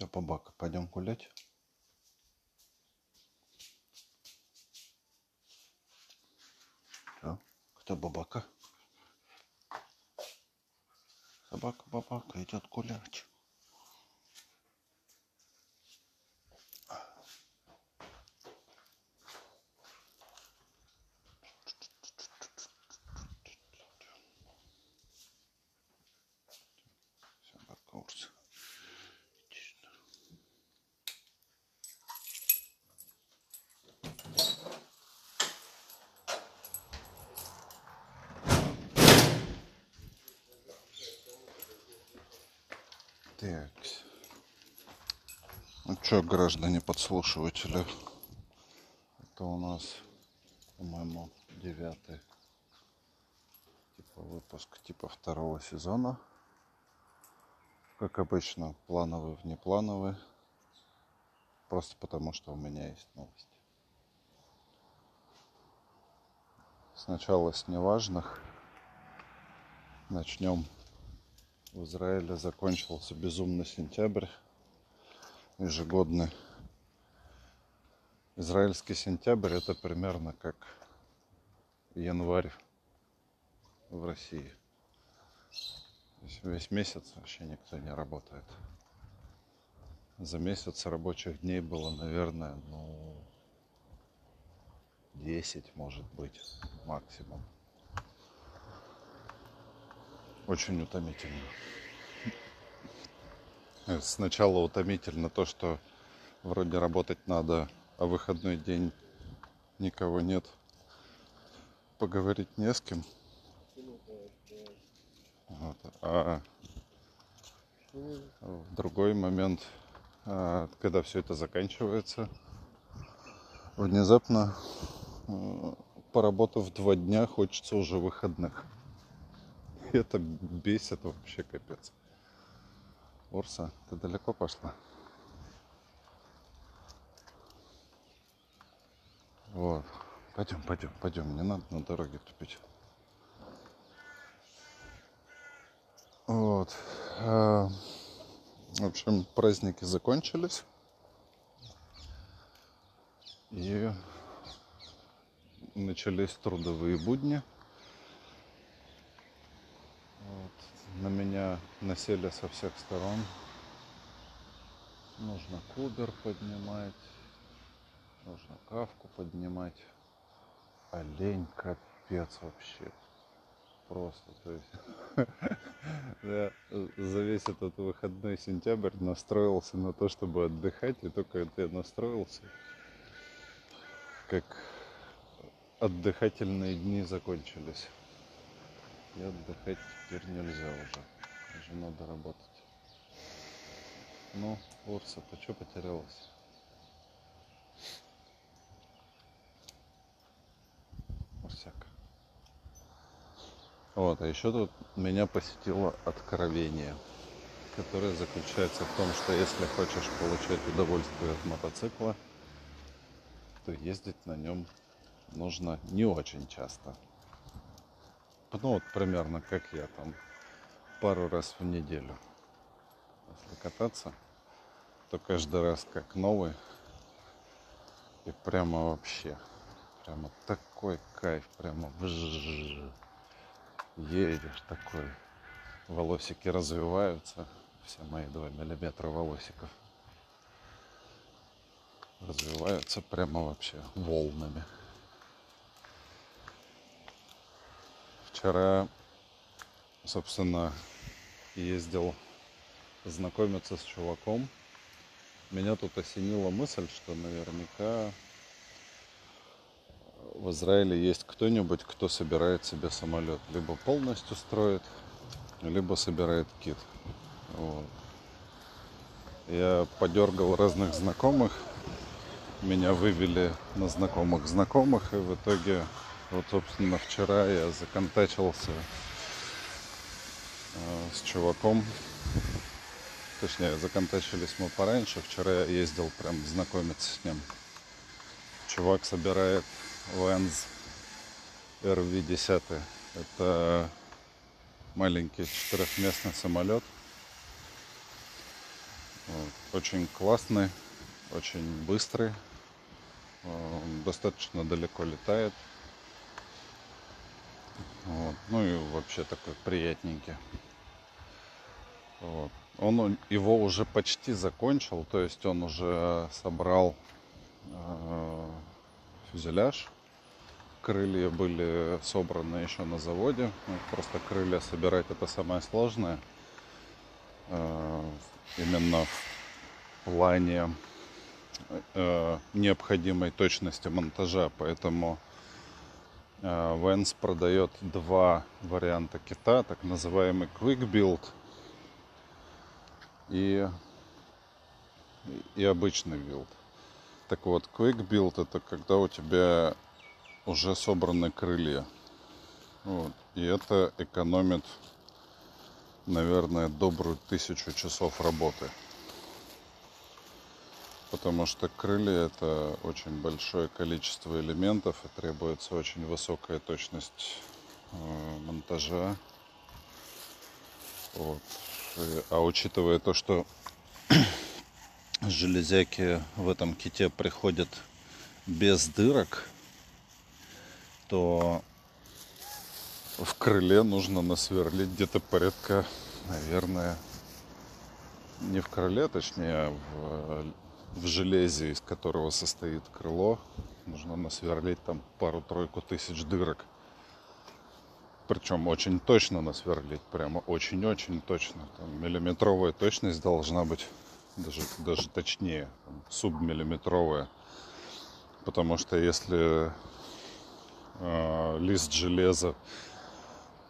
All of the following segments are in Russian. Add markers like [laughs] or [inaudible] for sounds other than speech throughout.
Все, бабака, пойдем гулять. Всё. Кто бабака? Собака бабака идет гулять. Собака Урса. Иди сюда. Так. Ну что, граждане подслушиватели, это у нас, по-моему, девятый типа выпуск типа второго сезона. Как обычно, плановый, внеплановый. Просто потому, что у меня есть новости. Сначала с неважных. Начнем. В Израиле закончился безумный сентябрь. Ежегодный. Израильский сентябрь это примерно как январь в России. Весь месяц вообще никто не работает. За месяц рабочих дней было, наверное, ну, 10, может быть, максимум. Очень утомительно. Сначала утомительно то, что вроде работать надо, а выходной день никого нет. Поговорить не с кем. Вот. А в другой момент, а, когда все это заканчивается, внезапно, поработав два дня, хочется уже выходных. [laughs] Это бесит вообще капец. Урса, ты далеко пошла? Вот. Пойдем, пойдем, пойдем. Не надо на дороге тупить. Вот. А, В общем, праздники закончились. И начались трудовые будни. Вот. На меня насели со всех сторон. Нужно кубер поднимать, нужно кавку поднимать. Олень капец вообще. Просто, то есть [laughs] я за весь этот выходной сентябрь настроился на то, чтобы отдыхать, и только я настроился, как отдыхательные дни закончились. И отдыхать теперь нельзя уже. Уже надо работать. Ну, Урса, ты что потерялась? Урсяка. Вот, а еще тут меня посетило откровение, которое заключается в том, что если хочешь получать удовольствие от мотоцикла, то ездить на нем нужно не очень часто. Ну вот примерно как я там пару раз в неделю. Если кататься, то каждый раз как новый. И прямо вообще, прямо такой кайф, прямо едешь такой. Волосики развиваются. Все мои 2 миллиметра волосиков. Развиваются прямо вообще волнами. Вчера, собственно, ездил знакомиться с чуваком. Меня тут осенила мысль, что наверняка в Израиле есть кто-нибудь, кто собирает себе самолет. Либо полностью строит, либо собирает кит. Вот. Я подергал разных знакомых. Меня вывели на знакомых знакомых. И в итоге, вот, собственно, вчера я законтачился э, с чуваком. Точнее, законтачились мы пораньше. Вчера я ездил прям знакомиться с ним. Чувак собирает Венз RV-10. Это маленький четырехместный самолет. Вот. Очень классный, очень быстрый, достаточно далеко летает. Вот. Ну и вообще такой приятненький. Вот. Он его уже почти закончил, то есть он уже собрал э, фюзеляж. Крылья были собраны еще на заводе. Ну, просто крылья собирать это самое сложное. Э, именно в плане э, необходимой точности монтажа. Поэтому Венс продает два варианта кита, так называемый Quick Build и, и обычный build. Так вот, Quick Build это когда у тебя уже собраны крылья. Вот. И это экономит, наверное, добрую тысячу часов работы. Потому что крылья это очень большое количество элементов и требуется очень высокая точность э, монтажа. Вот. А учитывая то, что железяки в этом ките приходят без дырок, то в крыле нужно насверлить где-то порядка, наверное, не в крыле, точнее, а в, в железе, из которого состоит крыло, нужно насверлить там пару-тройку тысяч дырок. Причем очень точно насверлить, прямо очень-очень точно. Там миллиметровая точность должна быть, даже, даже точнее, там, субмиллиметровая. Потому что если э, лист железа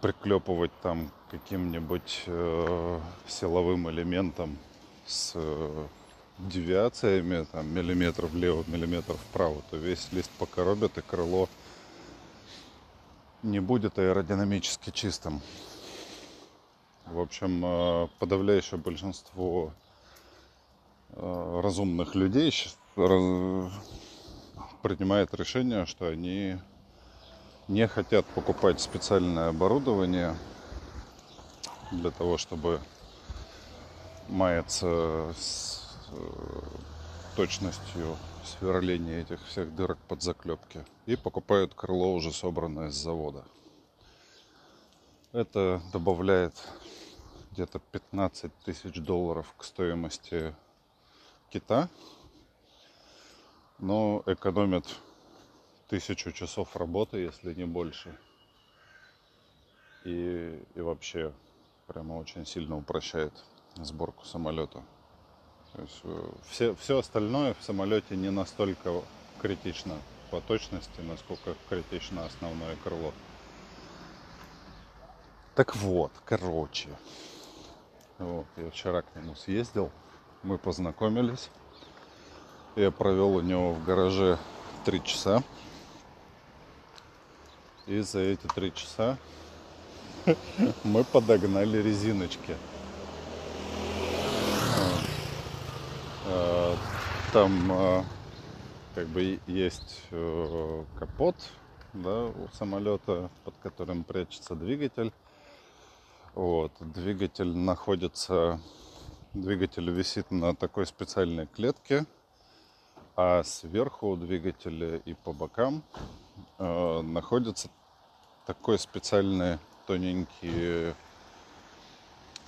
приклепывать там каким-нибудь э, силовым элементом с э, девиациями, там миллиметр влево, миллиметр вправо, то весь лист покоробят и крыло не будет аэродинамически чистым. В общем, э, подавляющее большинство э, разумных людей принимает решение, что они не хотят покупать специальное оборудование для того, чтобы маяться с точностью сверления этих всех дырок под заклепки. И покупают крыло уже собранное с завода. Это добавляет где-то 15 тысяч долларов к стоимости кита. Но экономит тысячу часов работы, если не больше. И, и вообще прямо очень сильно упрощает сборку самолета. Э, все, все остальное в самолете не настолько критично по точности, насколько критично основное крыло. Так вот, короче. Вот, я вчера к нему съездил, мы познакомились. Я провел у него в гараже три часа. И за эти три часа [laughs] мы подогнали резиночки. Там э, как бы есть э, капот да, у самолета, под которым прячется двигатель. Вот. Двигатель находится, двигатель висит на такой специальной клетке, а сверху у двигателя и по бокам э, находится такой специальный тоненький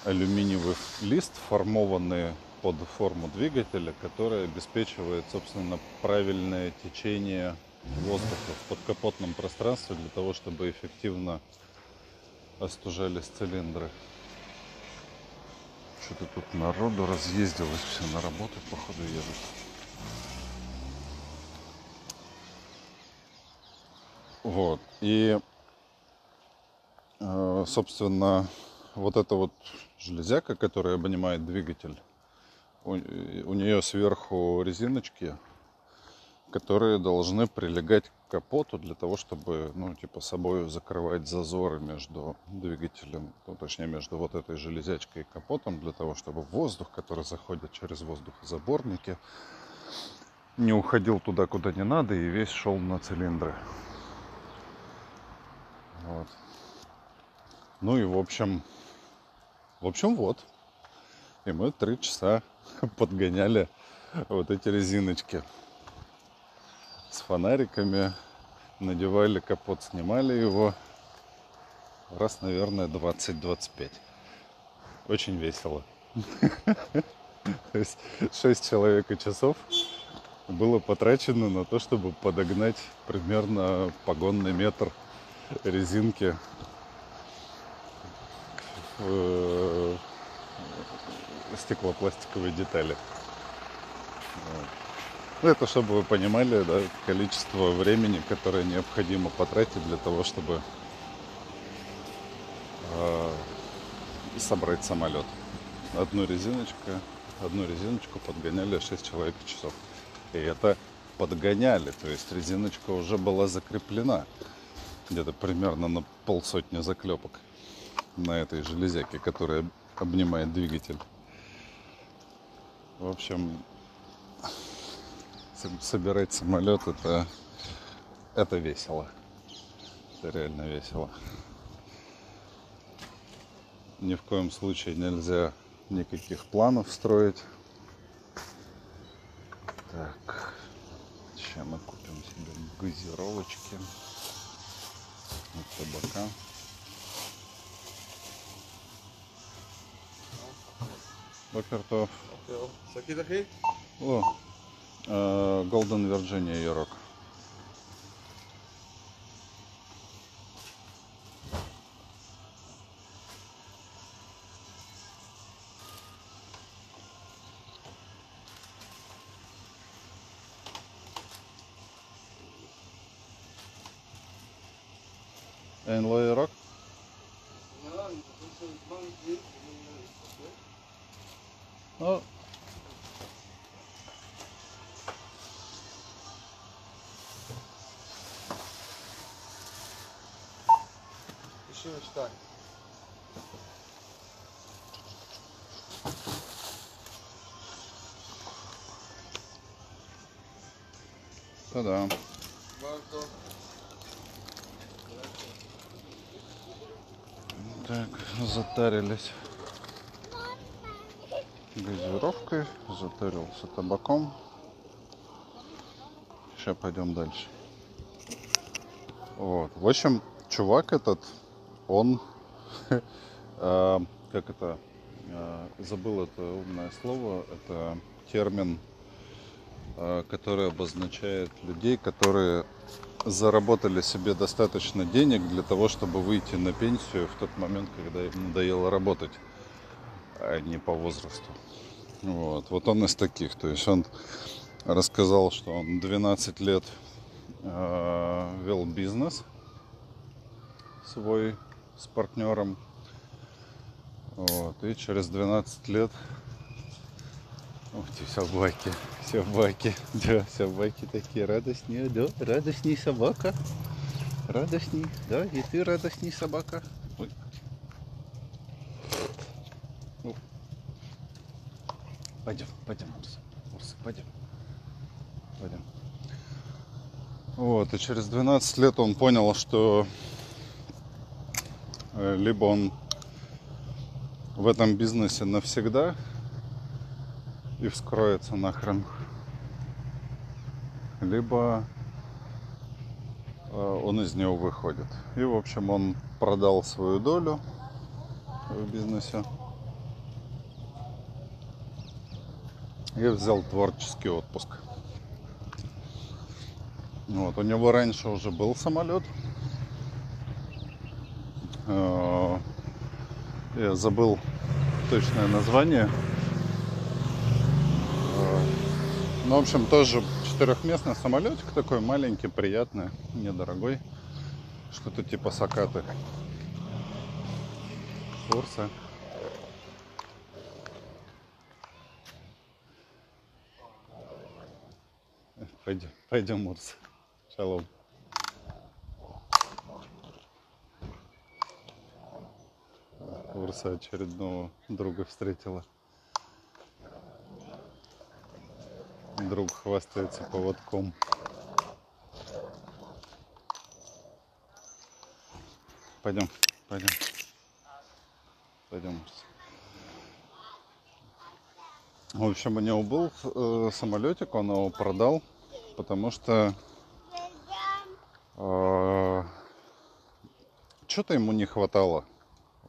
алюминиевый лист, формованный под форму двигателя, которая обеспечивает, собственно, правильное течение воздуха в подкапотном пространстве для того, чтобы эффективно остужались цилиндры. Что-то тут народу разъездилось, все на работу, походу, едут. Вот. И, э, собственно, вот эта вот железяка, которая обнимает двигатель, у, у нее сверху резиночки, которые должны прилегать к капоту для того, чтобы, ну, типа, собой закрывать зазоры между двигателем, ну, точнее, между вот этой железячкой и капотом, для того, чтобы воздух, который заходит через воздухозаборники, не уходил туда, куда не надо, и весь шел на цилиндры. Вот. Ну и в общем, в общем, вот. И мы три часа [laughs] подгоняли вот эти резиночки с фонариками, надевали капот, снимали его раз, наверное, 20-25. Очень весело. [laughs] То есть 6 человек и часов было потрачено на то, чтобы подогнать примерно погонный метр резинки в стеклопластиковой детали. Ну, это чтобы вы понимали, да, количество времени, которое необходимо потратить для того, чтобы э, собрать самолет. Одну резиночку, одну резиночку подгоняли 6 человек часов. И это подгоняли, то есть резиночка уже была закреплена. Где-то примерно на полсотни заклепок на этой железяке, которая обнимает двигатель. В общем, собирать самолет это, это весело. Это реально весело. Ни в коем случае нельзя никаких планов строить. Так, сейчас мы купим себе газировочки от табака. Бокертов. О, Голден Вирджиния Йорок. Oh. Еще так. Та-да. Марко. Так, затарились газировкой, затарился табаком. Сейчас пойдем дальше. Вот. В общем, чувак этот, он, [laughs] э, как это, э, забыл это умное слово, это термин, э, который обозначает людей, которые заработали себе достаточно денег для того, чтобы выйти на пенсию в тот момент, когда им надоело работать, а не по возрасту. Вот, вот он из таких. То есть он рассказал, что он 12 лет э, вел бизнес свой с партнером. Вот, и через 12 лет Ух ты, собаки, собаки, [laughs] да, собаки такие радостнее, да, радостней собака, радостней, да, и ты радостней собака. Ой. О. Пойдем, пойдем, Урса, пойдем, пойдем. Вот, и через 12 лет он понял, что э, либо он в этом бизнесе навсегда, и вскроется нахрен. Либо э, он из него выходит. И, в общем, он продал свою долю в бизнесе и взял творческий отпуск. Вот, у него раньше уже был самолет. Э, я забыл точное название. Ну, в общем, тоже четырехместный самолетик такой маленький, приятный, недорогой. Что-то типа сакаты. Урса. Пойдем, пойдем, Урса. Шалом. Урса очередного друга встретила. Друг хвастается поводком. Пойдем, пойдем. Пойдем. В общем, у него был э, самолетик, он его продал, потому что э, что-то ему не хватало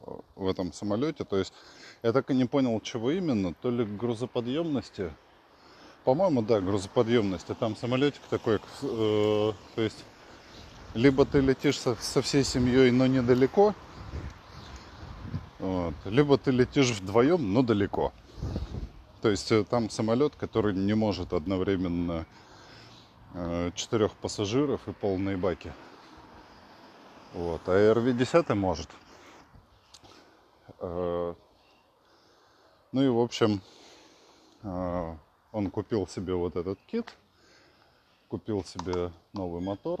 э, в этом самолете. То есть я так и не понял, чего именно. То ли грузоподъемности. По-моему, да, грузоподъемности. Там самолетик такой, э, то есть либо ты летишь со, со всей семьей, но недалеко, вот, либо ты летишь вдвоем, но далеко. То есть э, там самолет, который не может одновременно четырех пассажиров и полные баки. Вот. А RV-10 может. Э, ну и в общем, он купил себе вот этот кит, купил себе новый мотор,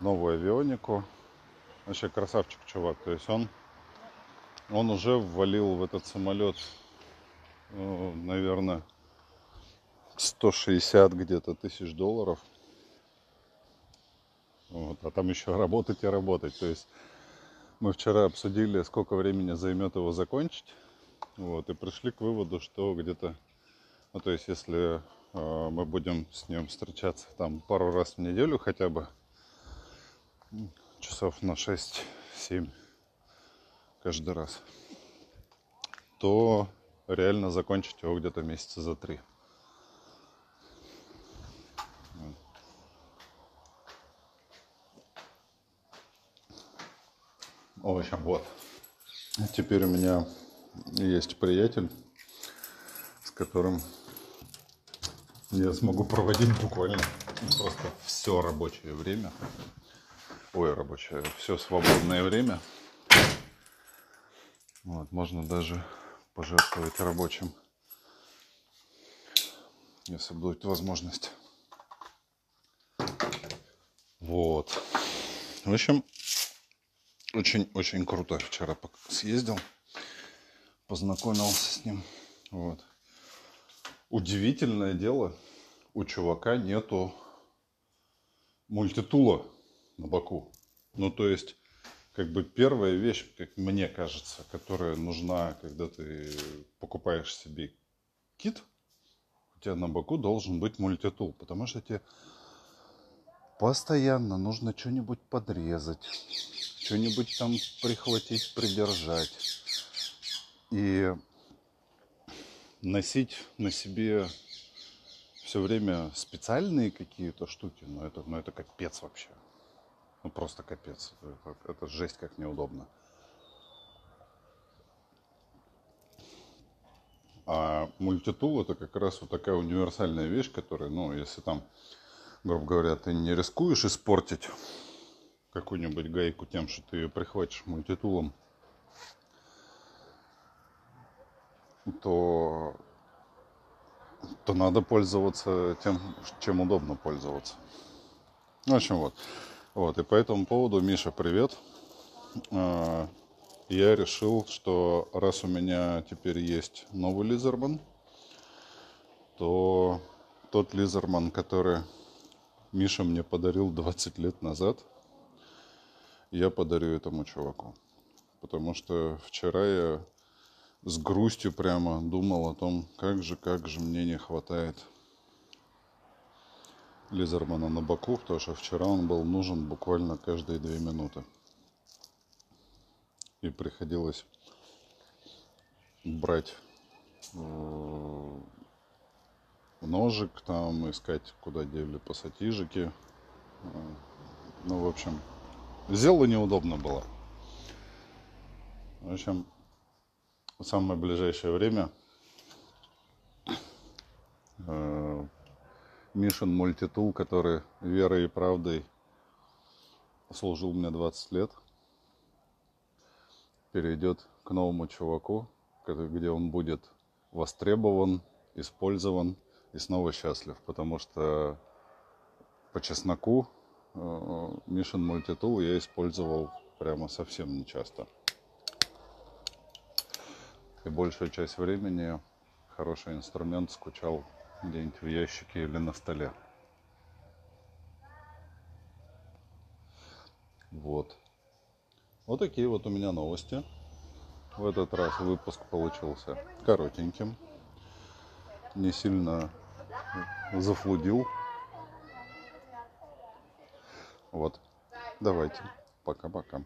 новую авионику. Вообще красавчик чувак. То есть он он уже ввалил в этот самолет, наверное, 160 где-то тысяч долларов. Вот, а там еще работать и работать. То есть мы вчера обсудили, сколько времени займет его закончить. Вот, и пришли к выводу, что где-то, ну то есть если э, мы будем с ним встречаться там пару раз в неделю хотя бы, часов на 6-7 каждый раз, то реально закончить его где-то месяца за три. В общем, вот. Теперь у меня есть приятель, с которым я смогу проводить буквально просто все рабочее время. Ой, рабочее, все свободное время – вот, можно даже пожертвовать рабочим, если будет возможность. Вот. В общем, очень-очень круто. Вчера съездил, познакомился с ним. Вот. Удивительное дело, у чувака нету мультитула на боку. Ну, то есть как бы первая вещь, как мне кажется, которая нужна, когда ты покупаешь себе кит, у тебя на боку должен быть мультитул, потому что тебе постоянно нужно что-нибудь подрезать, что-нибудь там прихватить, придержать. И носить на себе все время специальные какие-то штуки, ну это, ну это капец вообще. Ну просто капец. Это, это жесть как неудобно. А мультитул это как раз вот такая универсальная вещь, которая, ну, если там, грубо говоря, ты не рискуешь испортить какую-нибудь гайку тем, что ты ее прихватишь мультитулом, то, то надо пользоваться тем, чем удобно пользоваться. В общем, вот. Вот, и по этому поводу, Миша, привет. А, я решил, что раз у меня теперь есть новый Лизерман, то тот Лизерман, который Миша мне подарил 20 лет назад, я подарю этому чуваку. Потому что вчера я с грустью прямо думал о том, как же, как же мне не хватает Лизермана на боку, потому что вчера он был нужен буквально каждые две минуты. И приходилось брать э, ножик, там искать, куда дели пассатижики. Э, ну, в общем, сделано неудобно было. В общем, в самое ближайшее время э, Мишин мультитул, который верой и правдой служил мне 20 лет, перейдет к новому чуваку, где он будет востребован, использован и снова счастлив, потому что по чесноку э, Мишин мультитул я использовал прямо совсем нечасто. И большую часть времени хороший инструмент скучал где-нибудь в ящике или на столе. Вот. Вот такие вот у меня новости. В этот раз выпуск получился коротеньким. Не сильно зафлудил. Вот. Давайте. Пока-пока.